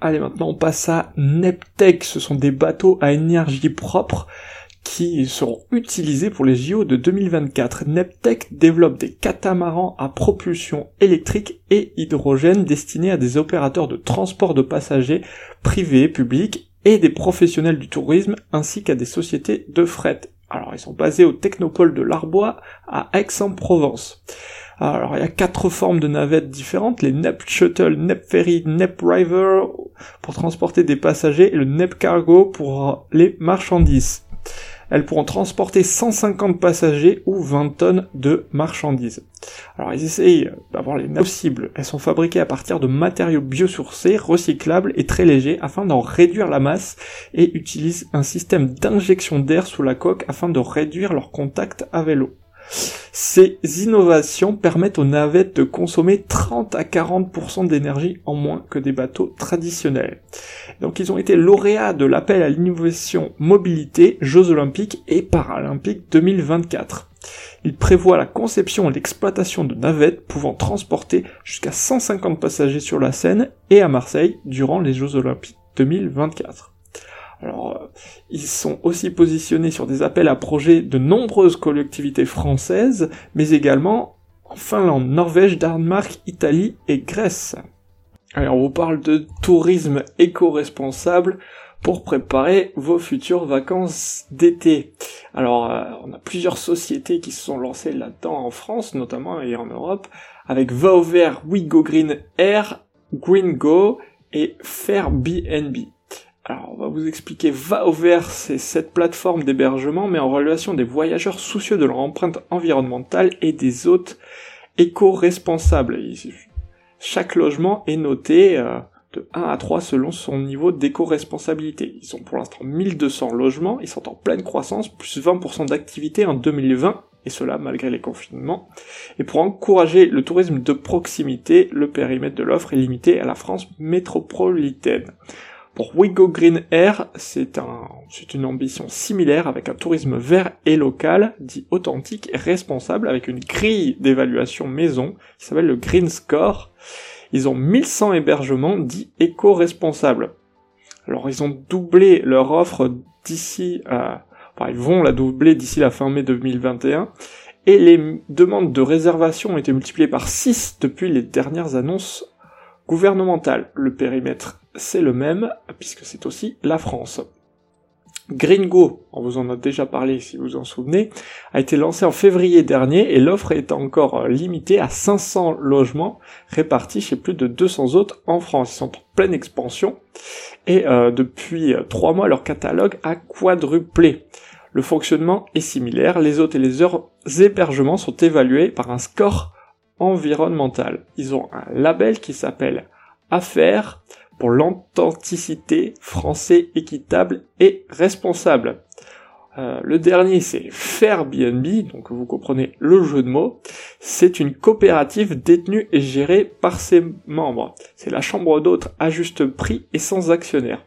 Allez, maintenant on passe à Neptech. Ce sont des bateaux à énergie propre qui seront utilisés pour les JO de 2024. Neptech développe des catamarans à propulsion électrique et hydrogène destinés à des opérateurs de transport de passagers privés, publics et des professionnels du tourisme ainsi qu'à des sociétés de fret. Alors ils sont basés au Technopole de l'Arbois à Aix-en-Provence. Alors il y a quatre formes de navettes différentes, les NEP Shuttle, NEP Ferry, NEP River pour transporter des passagers et le NEP Cargo pour les marchandises. Elles pourront transporter 150 passagers ou 20 tonnes de marchandises. Alors ils essayent d'avoir les possibles. Elles sont fabriquées à partir de matériaux biosourcés, recyclables et très légers afin d'en réduire la masse et utilisent un système d'injection d'air sous la coque afin de réduire leur contact avec l'eau. Ces innovations permettent aux navettes de consommer 30 à 40% d'énergie en moins que des bateaux traditionnels. Donc ils ont été lauréats de l'appel à l'innovation mobilité Jeux olympiques et paralympiques 2024. Ils prévoient la conception et l'exploitation de navettes pouvant transporter jusqu'à 150 passagers sur la Seine et à Marseille durant les Jeux olympiques 2024. Alors, euh, ils sont aussi positionnés sur des appels à projets de nombreuses collectivités françaises, mais également en Finlande, Norvège, Danemark, Italie et Grèce. Alors, on vous parle de tourisme éco-responsable pour préparer vos futures vacances d'été. Alors, euh, on a plusieurs sociétés qui se sont lancées là-dedans en France, notamment et en Europe, avec Va au vert, We Go Green Air, Green Go et Fairbnb. Alors, on va vous expliquer Va au vert, c'est cette plateforme d'hébergement, mais en relation des voyageurs soucieux de leur empreinte environnementale et des hôtes éco-responsables. Chaque logement est noté euh, de 1 à 3 selon son niveau d'éco-responsabilité. Ils sont pour l'instant 1200 logements, ils sont en pleine croissance, plus 20% d'activité en 2020, et cela malgré les confinements. Et pour encourager le tourisme de proximité, le périmètre de l'offre est limité à la France métropolitaine. Pour Wigo Green Air, c'est un, une ambition similaire avec un tourisme vert et local, dit authentique et responsable avec une grille d'évaluation maison qui s'appelle le Green Score. Ils ont 1100 hébergements dits éco-responsables. Alors ils ont doublé leur offre d'ici à, enfin ils vont la doubler d'ici la fin mai 2021 et les demandes de réservation ont été multipliées par 6 depuis les dernières annonces gouvernementales. Le périmètre c'est le même, puisque c'est aussi la France. Gringo, on vous en a déjà parlé si vous en souvenez, a été lancé en février dernier et l'offre est encore limitée à 500 logements répartis chez plus de 200 autres en France. Ils sont en pleine expansion et euh, depuis trois mois leur catalogue a quadruplé. Le fonctionnement est similaire, les hôtes et les hébergements sont évalués par un score environnemental. Ils ont un label qui s'appelle Affaires pour l'authenticité, français équitable et responsable. Euh, le dernier, c'est Fairbnb, donc vous comprenez le jeu de mots. C'est une coopérative détenue et gérée par ses membres. C'est la chambre d'hôtes à juste prix et sans actionnaire.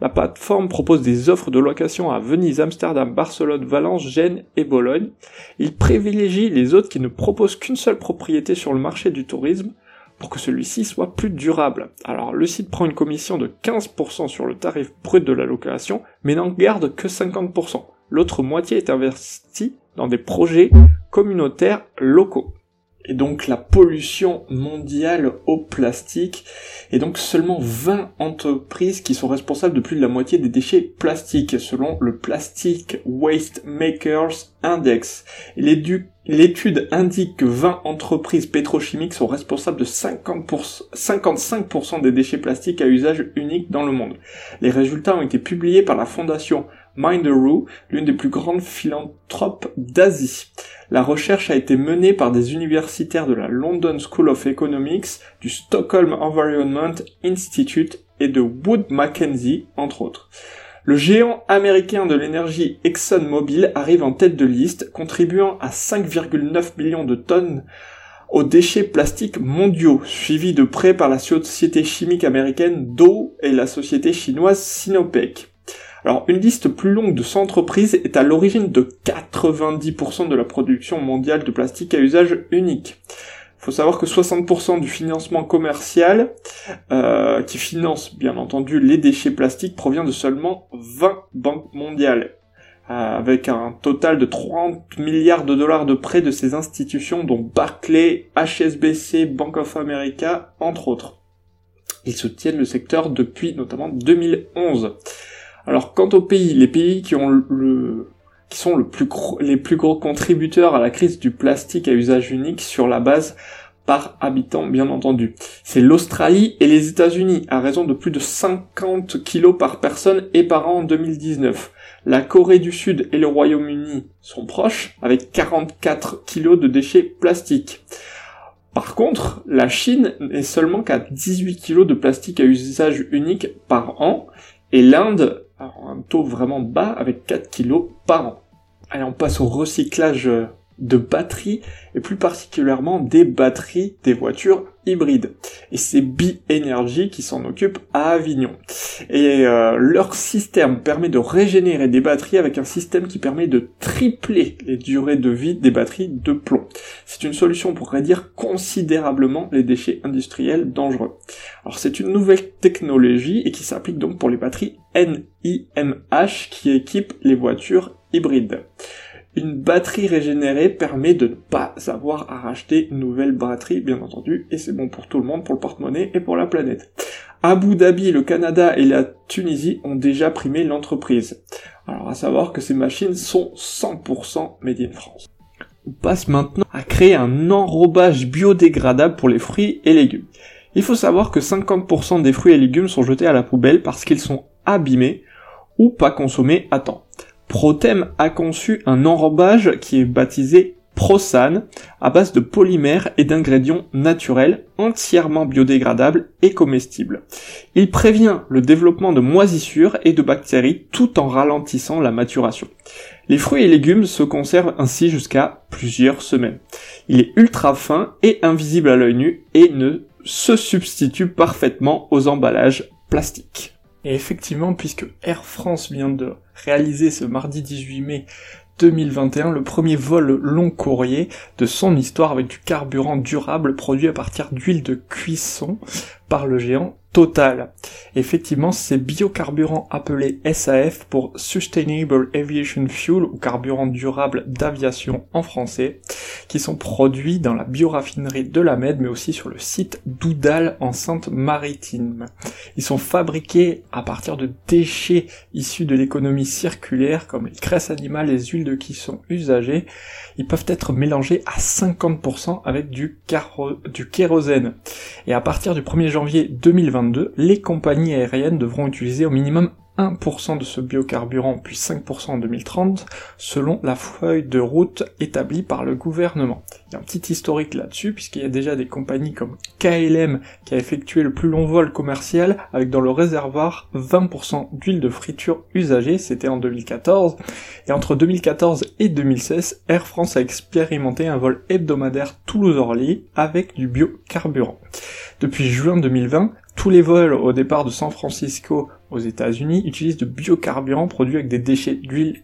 La plateforme propose des offres de location à Venise, Amsterdam, Barcelone, Valence, Gênes et Bologne. Il privilégie les hôtes qui ne proposent qu'une seule propriété sur le marché du tourisme pour que celui-ci soit plus durable. Alors le site prend une commission de 15% sur le tarif brut de la location, mais n'en garde que 50%. L'autre moitié est investie dans des projets communautaires locaux et donc la pollution mondiale au plastique, et donc seulement 20 entreprises qui sont responsables de plus de la moitié des déchets plastiques, selon le Plastic Waste Makers Index. L'étude indique que 20 entreprises pétrochimiques sont responsables de 50%, 55% des déchets plastiques à usage unique dans le monde. Les résultats ont été publiés par la fondation Minderoo, l'une des plus grandes philanthropes d'Asie. La recherche a été menée par des universitaires de la London School of Economics, du Stockholm Environment Institute et de Wood Mackenzie, entre autres. Le géant américain de l'énergie ExxonMobil arrive en tête de liste, contribuant à 5,9 millions de tonnes aux déchets plastiques mondiaux, suivi de près par la société chimique américaine Dow et la société chinoise Sinopec. Alors, une liste plus longue de 100 entreprises est à l'origine de 90% de la production mondiale de plastique à usage unique. Il faut savoir que 60% du financement commercial, euh, qui finance bien entendu les déchets plastiques, provient de seulement 20 banques mondiales. Avec un total de 30 milliards de dollars de prêts de ces institutions, dont Barclay, HSBC, Bank of America, entre autres. Ils soutiennent le secteur depuis notamment 2011. Alors quant aux pays, les pays qui ont le qui sont le plus les plus gros contributeurs à la crise du plastique à usage unique sur la base par habitant bien entendu. C'est l'Australie et les États-Unis à raison de plus de 50 kilos par personne et par an en 2019. La Corée du Sud et le Royaume-Uni sont proches avec 44 kilos de déchets plastiques. Par contre, la Chine n'est seulement qu'à 18 kilos de plastique à usage unique par an et l'Inde un taux vraiment bas avec 4 kilos par an. Allez, on passe au recyclage de batteries et plus particulièrement des batteries des voitures hybrides. Et c'est Bi-Energy qui s'en occupe à Avignon. Et euh, leur système permet de régénérer des batteries avec un système qui permet de tripler les durées de vie des batteries de plomb. C'est une solution pour réduire considérablement les déchets industriels dangereux. Alors c'est une nouvelle technologie et qui s'applique donc pour les batteries NIMH qui équipent les voitures hybrides. Une batterie régénérée permet de ne pas avoir à racheter une nouvelle batterie, bien entendu, et c'est bon pour tout le monde, pour le porte-monnaie et pour la planète. Abu Dhabi, le Canada et la Tunisie ont déjà primé l'entreprise. Alors à savoir que ces machines sont 100% made in France. On passe maintenant à créer un enrobage biodégradable pour les fruits et légumes. Il faut savoir que 50% des fruits et légumes sont jetés à la poubelle parce qu'ils sont abîmés ou pas consommés à temps. Protem a conçu un enrobage qui est baptisé Prosan à base de polymères et d'ingrédients naturels entièrement biodégradables et comestibles. Il prévient le développement de moisissures et de bactéries tout en ralentissant la maturation. Les fruits et légumes se conservent ainsi jusqu'à plusieurs semaines. Il est ultra fin et invisible à l'œil nu et ne se substitue parfaitement aux emballages plastiques. Et effectivement, puisque Air France vient de réaliser ce mardi 18 mai 2021 le premier vol long courrier de son histoire avec du carburant durable produit à partir d'huile de cuisson par le géant Total. Effectivement, ces biocarburants appelés SAF pour Sustainable Aviation Fuel ou carburant durable d'aviation en français, qui sont produits dans la bioraffinerie de la Med mais aussi sur le site d'Oudal en Sainte-Maritime. Ils sont fabriqués à partir de déchets issus de l'économie circulaire comme les graisses animales, les huiles de cuisson usagées. Ils peuvent être mélangés à 50% avec du, du kérosène. Et à partir du 1er janvier 2020, les compagnies aériennes devront utiliser au minimum 1% de ce biocarburant puis 5% en 2030 selon la feuille de route établie par le gouvernement. Il y a un petit historique là-dessus puisqu'il y a déjà des compagnies comme KLM qui a effectué le plus long vol commercial avec dans le réservoir 20% d'huile de friture usagée, c'était en 2014, et entre 2014 et 2016, Air France a expérimenté un vol hebdomadaire Toulouse-Orly avec du biocarburant. Depuis juin 2020, tous les vols au départ de San Francisco aux États-Unis utilisent de biocarburants produits avec des déchets d'huile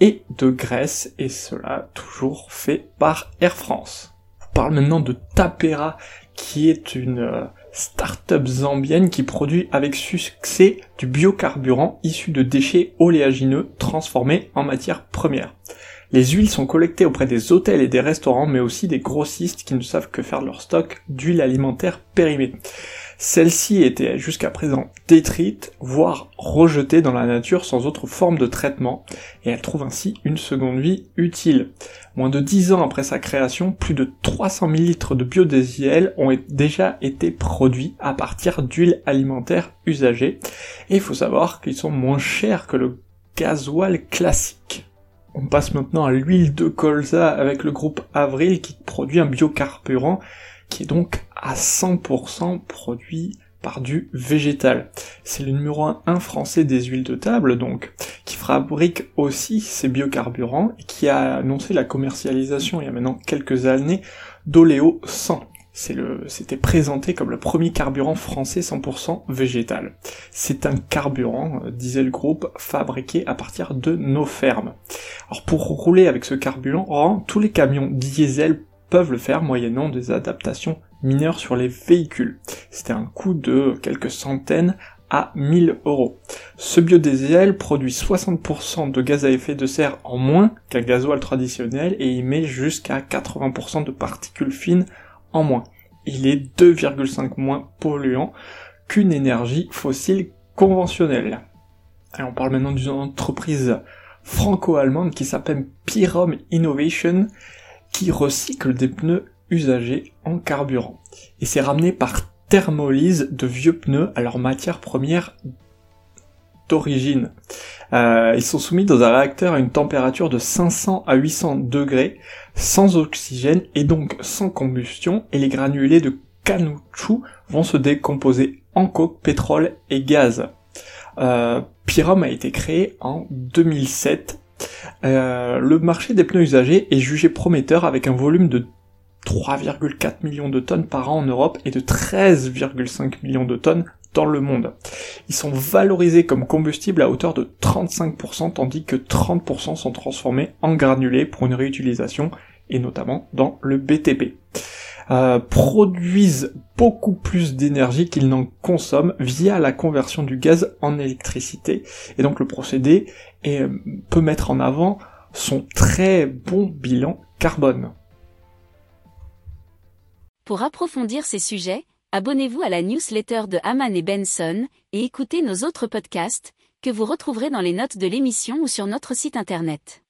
et de graisse, et cela toujours fait par Air France. On parle maintenant de Tapera, qui est une euh, start-up zambienne qui produit avec succès du biocarburant issu de déchets oléagineux transformés en matière première. Les huiles sont collectées auprès des hôtels et des restaurants, mais aussi des grossistes qui ne savent que faire leur stock d'huile alimentaire périmée. Celle-ci était jusqu'à présent détruite, voire rejetée dans la nature sans autre forme de traitement, et elle trouve ainsi une seconde vie utile. Moins de 10 ans après sa création, plus de 300 000 litres de biodiesel ont déjà été produits à partir d'huile alimentaire usagée, et il faut savoir qu'ils sont moins chers que le gasoil classique. On passe maintenant à l'huile de colza avec le groupe Avril qui produit un biocarburant qui est donc à 100% produit par du végétal. C'est le numéro 1 français des huiles de table, donc, qui fabrique aussi ces biocarburants et qui a annoncé la commercialisation il y a maintenant quelques années d'Oléo 100. c'était présenté comme le premier carburant français 100% végétal. C'est un carburant, euh, disait le groupe, fabriqué à partir de nos fermes. Alors pour rouler avec ce carburant, tous les camions diesel peuvent le faire moyennant des adaptations mineures sur les véhicules. C'était un coût de quelques centaines à 1000 euros. Ce biodiesel produit 60% de gaz à effet de serre en moins qu'un gasoil traditionnel et émet jusqu'à 80% de particules fines en moins. Il est 2,5 moins polluant qu'une énergie fossile conventionnelle. on parle maintenant d'une entreprise franco-allemande qui s'appelle Pyrom Innovation qui recycle des pneus usagés en carburant. Et c'est ramené par thermolyse de vieux pneus à leur matière première d'origine. Euh, ils sont soumis dans un réacteur à une température de 500 à 800 degrés, sans oxygène et donc sans combustion, et les granulés de caoutchouc vont se décomposer en coke, pétrole et gaz. Euh, a été créé en 2007 euh, le marché des pneus usagés est jugé prometteur avec un volume de 3,4 millions de tonnes par an en Europe et de 13,5 millions de tonnes dans le monde. Ils sont valorisés comme combustible à hauteur de 35% tandis que 30% sont transformés en granulés pour une réutilisation et notamment dans le BTP. Euh, produisent beaucoup plus d'énergie qu'ils n'en consomment via la conversion du gaz en électricité. Et donc le procédé euh, peut mettre en avant son très bon bilan carbone. Pour approfondir ces sujets, abonnez-vous à la newsletter de Haman et Benson et écoutez nos autres podcasts que vous retrouverez dans les notes de l'émission ou sur notre site internet.